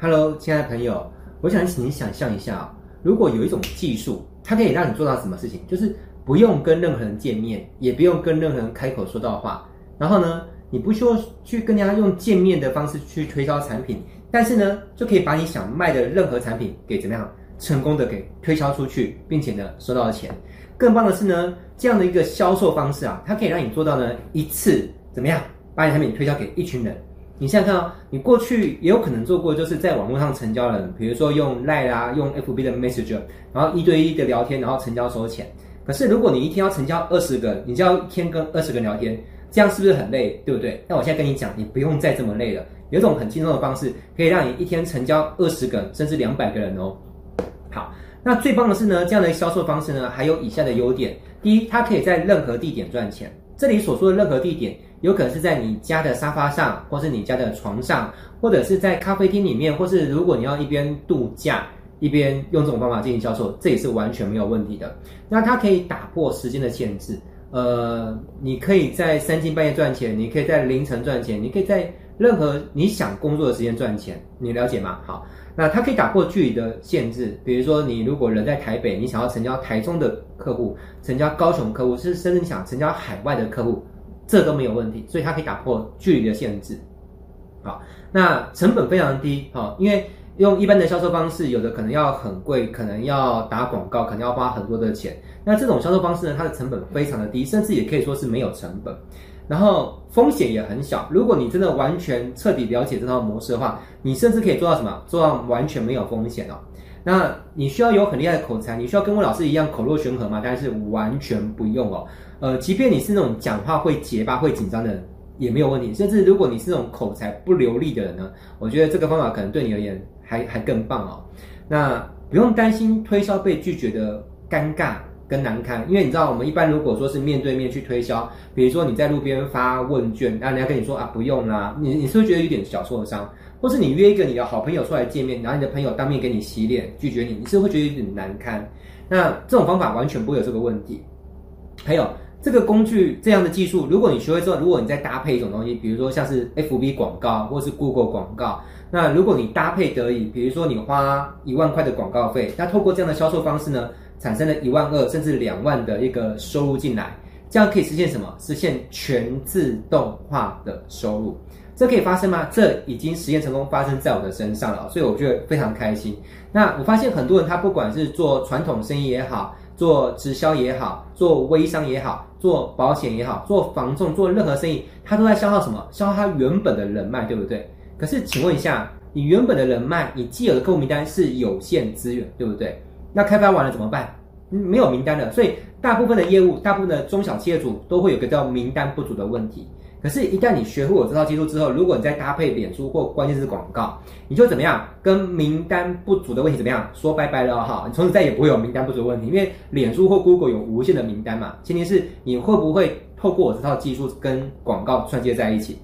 Hello，亲爱的朋友，我想请你想象一下啊，如果有一种技术，它可以让你做到什么事情？就是不用跟任何人见面，也不用跟任何人开口说到话，然后呢，你不需要去跟人家用见面的方式去推销产品，但是呢，就可以把你想卖的任何产品给怎么样成功的给推销出去，并且呢收到了钱。更棒的是呢，这样的一个销售方式啊，它可以让你做到呢一次怎么样把你产品推销给一群人。你想想看哦，你过去也有可能做过，就是在网络上成交的人，比如说用 Line 啊，用 FB 的 Messenger，然后一对一的聊天，然后成交收钱。可是如果你一天要成交二十个，你就要一天跟二十个聊天，这样是不是很累？对不对？那我现在跟你讲，你不用再这么累了，有一种很轻松的方式，可以让你一天成交二十个甚至两百个人哦。好，那最棒的是呢，这样的销售方式呢，还有以下的优点：第一，它可以在任何地点赚钱。这里所说的任何地点。有可能是在你家的沙发上，或是你家的床上，或者是在咖啡厅里面，或是如果你要一边度假一边用这种方法进行销售，这也是完全没有问题的。那它可以打破时间的限制，呃，你可以在三更半夜赚钱，你可以在凌晨赚钱，你可以在任何你想工作的时间赚钱，你了解吗？好，那它可以打破距离的限制，比如说你如果人在台北，你想要成交台中的客户，成交高雄客户，是甚至你想成交海外的客户。这都没有问题，所以它可以打破距离的限制。好，那成本非常低，好，因为用一般的销售方式，有的可能要很贵，可能要打广告，可能要花很多的钱。那这种销售方式呢，它的成本非常的低，甚至也可以说是没有成本，然后风险也很小。如果你真的完全彻底了解这套模式的话，你甚至可以做到什么？做到完全没有风险哦。那你需要有很厉害的口才，你需要跟我老师一样口若悬河吗？但是完全不用哦。呃，即便你是那种讲话会结巴、会紧张的人，也没有问题。甚至如果你是那种口才不流利的人呢，我觉得这个方法可能对你而言还还更棒哦。那不用担心推销被拒绝的尴尬跟难堪，因为你知道，我们一般如果说是面对面去推销，比如说你在路边发问卷，那人家跟你说啊不用啦，你你是不是觉得有点小受伤？或是你约一个你的好朋友出来见面，然后你的朋友当面给你洗脸拒绝你，你是不会觉得有点难堪？那这种方法完全不会有这个问题。还有这个工具这样的技术，如果你学会之后，如果你再搭配一种东西，比如说像是 FB 广告或是 Google 广告，那如果你搭配得宜，比如说你花一万块的广告费，那透过这样的销售方式呢，产生了一万二甚至两万的一个收入进来，这样可以实现什么？实现全自动化的收入。这可以发生吗？这已经实验成功，发生在我的身上了，所以我觉得非常开心。那我发现很多人，他不管是做传统生意也好，做直销也好，做微商也好，做保险也好，做房仲，做任何生意，他都在消耗什么？消耗他原本的人脉，对不对？可是，请问一下，你原本的人脉，你既有的客户名单是有限资源，对不对？那开发完了怎么办？没有名单了，所以大部分的业务，大部分的中小企业主都会有个叫名单不足的问题。可是，一旦你学会我这套技术之后，如果你再搭配脸书或关键字广告，你就怎么样？跟名单不足的问题怎么样？说拜拜了哈！你从此再也不会有名单不足的问题，因为脸书或 Google 有无限的名单嘛。前提是你会不会透过我这套技术跟广告串接在一起？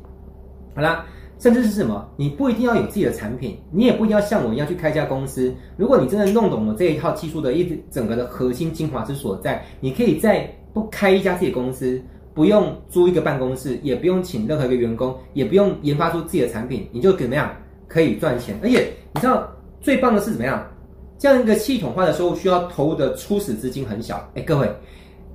好啦，甚至是什么？你不一定要有自己的产品，你也不一定要像我一样去开一家公司。如果你真的弄懂了这一套技术的一整个的核心精华之所在，你可以再不开一家自己公司。不用租一个办公室，也不用请任何一个员工，也不用研发出自己的产品，你就怎么样可以赚钱？而且你知道最棒的是怎么样？这样一个系统化的收入需要投入的初始资金很小。哎，各位，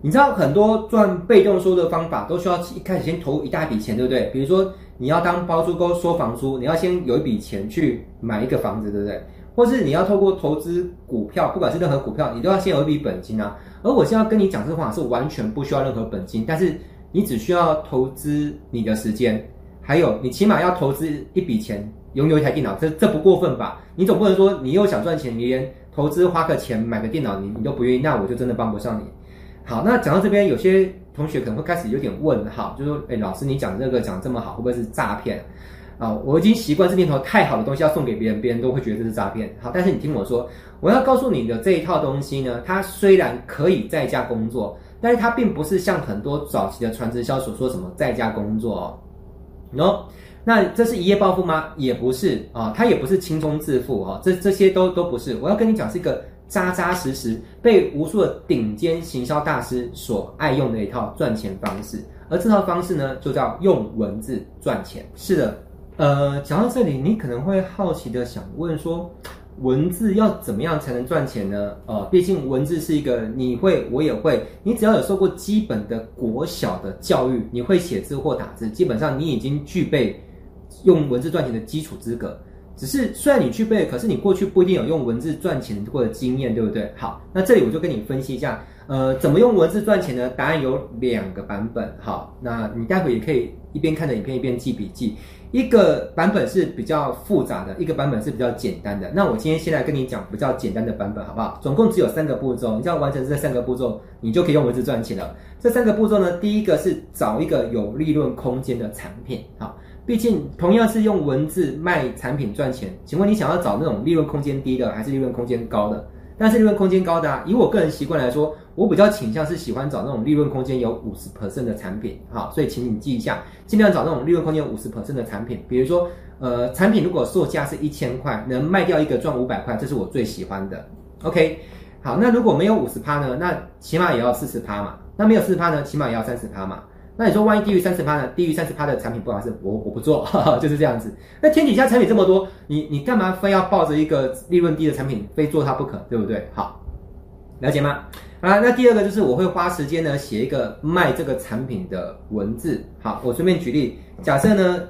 你知道很多赚被动收入的方法都需要一开始先投入一大笔钱，对不对？比如说你要当包租公收房租，你要先有一笔钱去买一个房子，对不对？或是你要透过投资股票，不管是任何股票，你都要先有一笔本金啊。而我现在跟你讲这个话是完全不需要任何本金，但是你只需要投资你的时间，还有你起码要投资一笔钱，拥有一台电脑，这这不过分吧？你总不能说你又想赚钱，你连投资花个钱买个电脑，你你都不愿意，那我就真的帮不上你。好，那讲到这边，有些同学可能会开始有点问号，就说：哎，老师你讲这个讲这么好，会不会是诈骗？啊我已经习惯这念头太好的东西要送给别人，别人都会觉得这是诈骗。好，但是你听我说，我要告诉你的这一套东西呢，它虽然可以在家工作，但是它并不是像很多早期的传直销所说什么在家工作哦。喏，那这是一夜暴富吗？也不是啊，它也不是轻松致富哈，这这些都都不是。我要跟你讲是一个扎扎实实被无数的顶尖行销大师所爱用的一套赚钱方式，而这套方式呢，就叫用文字赚钱。是的。呃，讲到这里，你可能会好奇的想问说，文字要怎么样才能赚钱呢？呃，毕竟文字是一个你会，我也会，你只要有受过基本的国小的教育，你会写字或打字，基本上你已经具备用文字赚钱的基础资格。只是虽然你具备，可是你过去不一定有用文字赚钱过的经验，对不对？好，那这里我就跟你分析一下，呃，怎么用文字赚钱呢？答案有两个版本。好，那你待会也可以一边看着影片一边记笔记。一个版本是比较复杂的，一个版本是比较简单的。那我今天先来跟你讲比较简单的版本，好不好？总共只有三个步骤，你只要完成这三个步骤，你就可以用文字赚钱了。这三个步骤呢，第一个是找一个有利润空间的产品，好。毕竟同样是用文字卖产品赚钱，请问你想要找那种利润空间低的，还是利润空间高的？但是利润空间高的啊，以我个人习惯来说，我比较倾向是喜欢找那种利润空间有五十 percent 的产品，好，所以请你记一下，尽量找那种利润空间有五十 percent 的产品。比如说，呃，产品如果售价是一千块，能卖掉一个赚五百块，这是我最喜欢的。OK，好，那如果没有五十趴呢？那起码也要四十趴嘛。那没有四十趴呢？起码也要三十趴嘛。那你说，万一低于三十趴呢？低于三十趴的产品不好意思，我我不做，哈哈，就是这样子。那天底下产品这么多，你你干嘛非要抱着一个利润低的产品非做它不可，对不对？好，了解吗？啊，那第二个就是我会花时间呢写一个卖这个产品的文字。好，我顺便举例，假设呢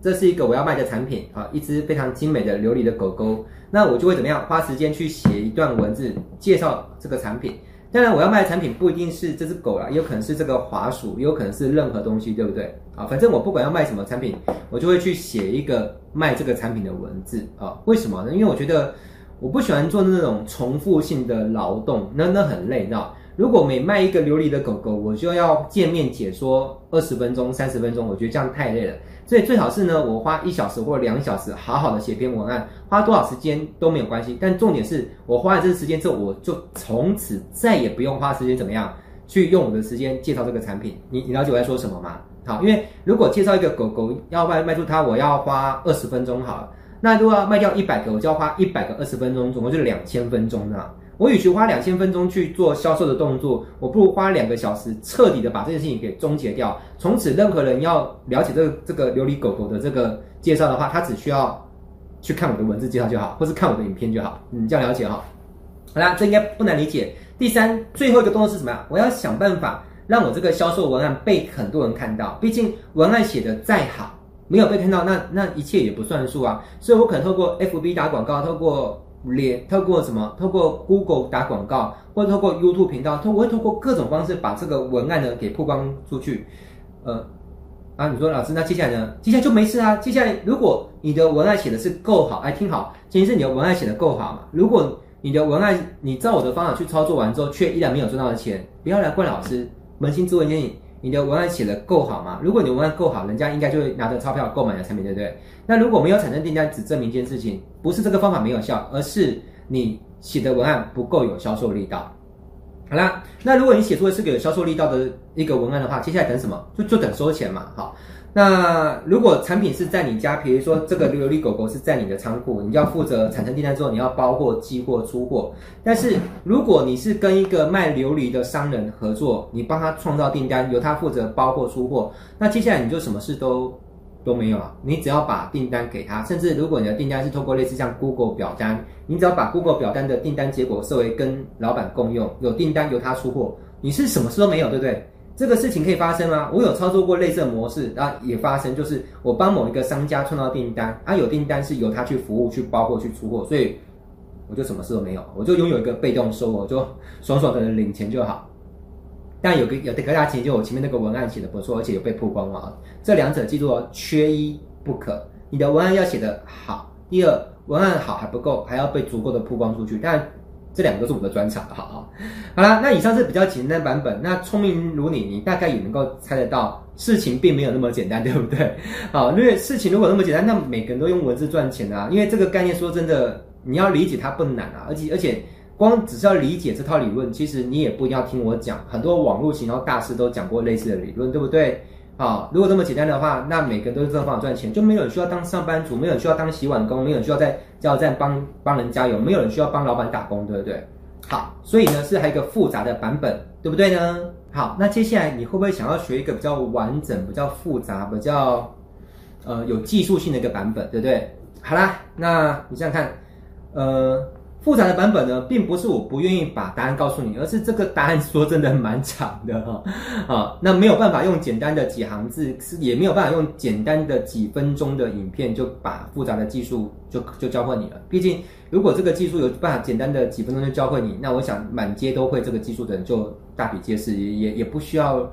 这是一个我要卖的产品，啊，一只非常精美的琉璃的狗狗，那我就会怎么样？花时间去写一段文字介绍这个产品。当然，我要卖的产品不一定是这只狗啦，也有可能是这个滑鼠，也有可能是任何东西，对不对？啊，反正我不管要卖什么产品，我就会去写一个卖这个产品的文字啊。为什么呢？因为我觉得我不喜欢做那种重复性的劳动，那那很累，你知道。如果每卖一个琉璃的狗狗，我就要见面解说二十分钟、三十分钟，我觉得这样太累了。所以最好是呢，我花一小时或两小时，好好的写篇文案，花多少时间都没有关系。但重点是我花了这个时间之后，我就从此再也不用花时间怎么样去用我的时间介绍这个产品。你你了解我在说什么吗？好，因为如果介绍一个狗狗要卖卖出它，我要花二十分钟好了。那如果要卖掉一百个，我就要花一百个二十分钟，总共就是两千分钟啊。我与其花两千分钟去做销售的动作，我不如花两个小时彻底的把这件事情给终结掉。从此，任何人要了解这个这个琉璃狗狗的这个介绍的话，他只需要去看我的文字介绍就好，或是看我的影片就好。你这样了解哈？好啦，这应该不难理解。第三，最后一个动作是什么呀？我要想办法让我这个销售文案被很多人看到。毕竟文案写得再好，没有被看到，那那一切也不算数啊。所以我可能透过 FB 打广告，透过连透过什么？透过 Google 打广告，或者透过 YouTube 频道，透我会透过各种方式把这个文案呢给曝光出去。呃，啊，你说老师，那接下来呢？接下来就没事啊。接下来，如果你的文案写的是够好，哎，听好，前提是你的文案写的够好嘛。如果你的文案你照我的方法去操作完之后，却依然没有赚到的钱，不要来怪老师。扪心自问一下你。你的文案写的够好吗？如果你文案够好，人家应该就会拿着钞票购买你的产品，对不对？那如果没有产生订单，只证明一件事情，不是这个方法没有效，而是你写的文案不够有销售力道。好啦，那如果你写出的是个有销售力道的一个文案的话，接下来等什么？就就等收钱嘛。好。那如果产品是在你家，比如说这个琉璃狗狗是在你的仓库，你要负责产生订单之后，你要包货、寄货、出货。但是如果你是跟一个卖琉璃的商人合作，你帮他创造订单，由他负责包货、出货，那接下来你就什么事都都没有啊。你只要把订单给他，甚至如果你的订单是透过类似像 Google 表单，你只要把 Google 表单的订单结果设为跟老板共用，有订单由他出货，你是什么事都没有，对不对？这个事情可以发生吗？我有操作过类似的模式，啊，也发生，就是我帮某一个商家创造订单，啊，有订单是由他去服务、去包货、去出货，所以我就什么事都没有，我就拥有一个被动收入，就爽爽的领钱就好。但有个有的个大前提，就我前面那个文案写的不错，而且有被曝光了，这两者记住哦，缺一不可。你的文案要写得好，第二，文案好还不够，还要被足够的曝光出去，但。这两个是我的专长，好好，好啦，那以上是比较简单版本。那聪明如你，你大概也能够猜得到，事情并没有那么简单，对不对？好，因为事情如果那么简单，那每个人都用文字赚钱啊。因为这个概念说真的，你要理解它不难啊，而且而且光只是要理解这套理论，其实你也不一定要听我讲，很多网络行销大师都讲过类似的理论，对不对？好，如果这么简单的话，那每个人都是这种方法赚钱，就没有人需要当上班族，没有人需要当洗碗工，没有人需要在加油站帮帮人加油，没有人需要帮老板打工，对不对？好，所以呢是还有一个复杂的版本，对不对呢？好，那接下来你会不会想要学一个比较完整、比较复杂、比较呃有技术性的一个版本，对不对？好啦，那你想想看，呃。复杂的版本呢，并不是我不愿意把答案告诉你，而是这个答案说真的蛮长的哈，啊，那没有办法用简单的几行字，是也没有办法用简单的几分钟的影片就把复杂的技术就就教会你了。毕竟，如果这个技术有办法简单的几分钟就教会你，那我想满街都会这个技术的人就大笔皆是，也也也不需要。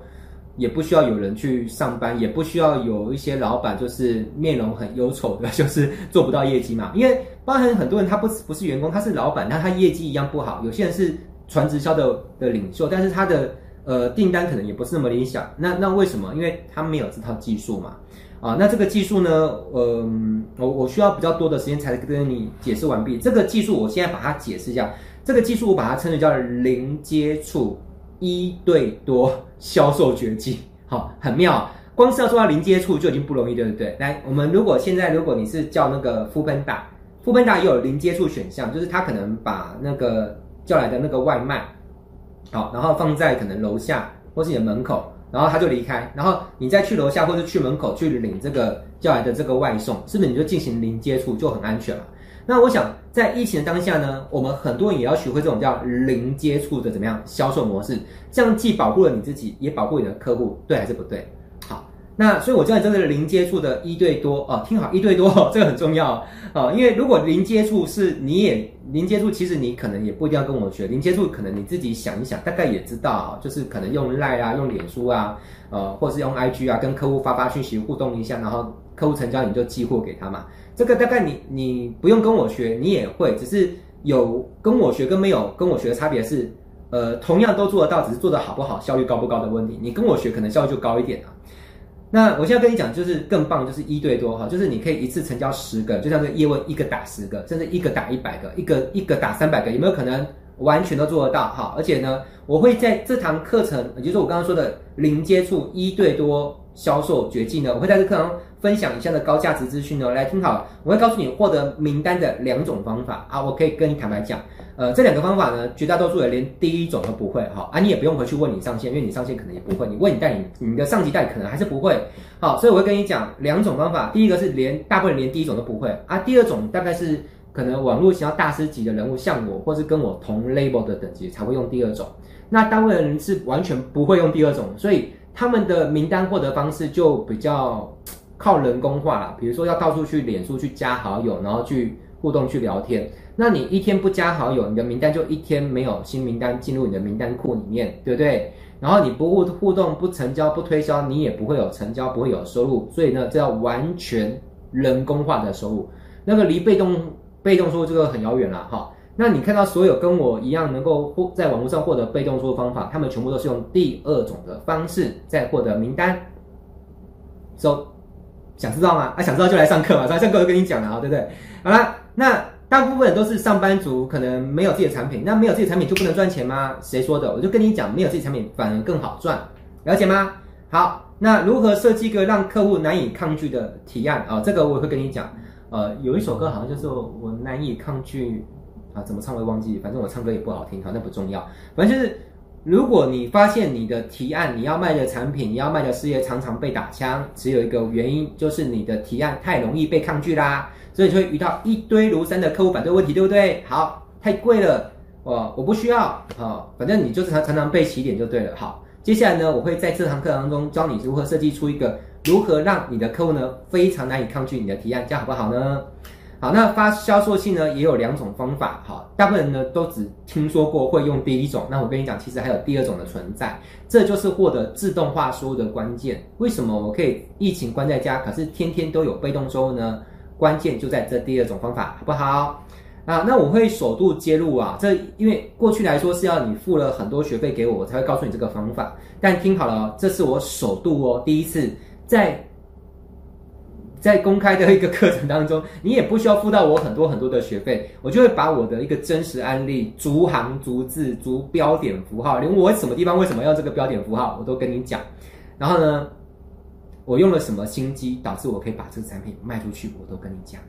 也不需要有人去上班，也不需要有一些老板就是面容很忧愁的，就是做不到业绩嘛。因为包含很多人他不是不是员工，他是老板，那他业绩一样不好。有些人是传直销的的领袖，但是他的呃订单可能也不是那么理想。那那为什么？因为他没有这套技术嘛。啊，那这个技术呢，嗯、我我需要比较多的时间才跟你解释完毕。这个技术我现在把它解释一下。这个技术我把它称为叫零接触。一对多 销售绝技，好，很妙。光是要做到零接触就已经不容易，对不对？来，我们如果现在如果你是叫那个 foodpanda，foodpanda 也有零接触选项，就是他可能把那个叫来的那个外卖，好，然后放在可能楼下或是你的门口，然后他就离开，然后你再去楼下或是去门口去领这个叫来的这个外送，是不是你就进行零接触就很安全了？那我想，在疫情的当下呢，我们很多人也要学会这种叫零接触的怎么样销售模式，这样既保护了你自己，也保护你的客户，对还是不对？那所以我教你这个零接触的一对多哦，听好，一对多 这个很重要哦，因为如果零接触是你也零接触，其实你可能也不一定要跟我学零接触，可能你自己想一想，大概也知道，就是可能用 Line 啊，用脸书啊，呃，或是用 IG 啊，跟客户发发讯息互动一下，然后客户成交你就寄货给他嘛。这个大概你你不用跟我学，你也会，只是有跟我学跟没有跟我学的差别是，呃，同样都做得到，只是做得好不好、效率高不高的问题。你跟我学可能效率就高一点了。那我现在跟你讲，就是更棒，就是一对多哈，就是你可以一次成交十个，就像这个叶问一个打十个，甚至一个打一百个，一个一个打三百个，有没有可能完全都做得到？哈，而且呢，我会在这堂课程，也就是我刚刚说的零接触一对多销售绝技呢，我会在这课堂。分享以下的高价值资讯哦，来听好，我会告诉你获得名单的两种方法啊，我可以跟你坦白讲，呃，这两个方法呢，绝大多数人连第一种都不会哈，啊，你也不用回去问你上线，因为你上线可能也不会，你问你代理，你的上级代理可能还是不会，好，所以我会跟你讲两种方法，第一个是连大部分人连第一种都不会啊，第二种大概是可能网络想要大师级的人物，像我或是跟我同 label 的等级才会用第二种，那大部分人是完全不会用第二种，所以他们的名单获得方式就比较。靠人工化啦，比如说要到处去脸书去加好友，然后去互动去聊天。那你一天不加好友，你的名单就一天没有新名单进入你的名单库里面，对不对？然后你不互互动、不成交、不推销，你也不会有成交，不会有收入。所以呢，这要完全人工化的收入，那个离被动被动收入这个很遥远了哈。那你看到所有跟我一样能够获在网络上获得被动收入方法，他们全部都是用第二种的方式在获得名单。So 想知道吗？啊，想知道就来上课嘛，上课就跟你讲了啊，对不对？好了，那大部分都是上班族，可能没有自己的产品，那没有自己的产品就不能赚钱吗？谁说的？我就跟你讲，没有自己产品反而更好赚，了解吗？好，那如何设计一个让客户难以抗拒的提案啊？这个我也会跟你讲。呃，有一首歌好像就是我难以抗拒啊，怎么唱我也忘记，反正我唱歌也不好听，好，那不重要，反正就是。如果你发现你的提案、你要卖的产品、你要卖的事业常常被打枪，只有一个原因，就是你的提案太容易被抗拒啦，所以就会遇到一堆如山的客户反对问题，对不对？好，太贵了，哦，我不需要，啊，反正你就是常常常被起点就对了。好，接下来呢，我会在这堂课当中教你如何设计出一个如何让你的客户呢非常难以抗拒你的提案，这样好不好呢？好，那发销售信呢也有两种方法，好，大部分人呢都只听说过会用第一种，那我跟你讲，其实还有第二种的存在，这就是获得自动化收入的关键。为什么我可以疫情关在家，可是天天都有被动收入呢？关键就在这第二种方法，好不好？啊，那我会首度揭露啊，这因为过去来说是要你付了很多学费给我，我才会告诉你这个方法。但听好了哦，这是我首度哦，第一次在。在公开的一个课程当中，你也不需要付到我很多很多的学费，我就会把我的一个真实案例，逐行逐字逐标点符号，连我什么地方为什么要这个标点符号，我都跟你讲。然后呢，我用了什么心机导致我可以把这个产品卖出去，我都跟你讲。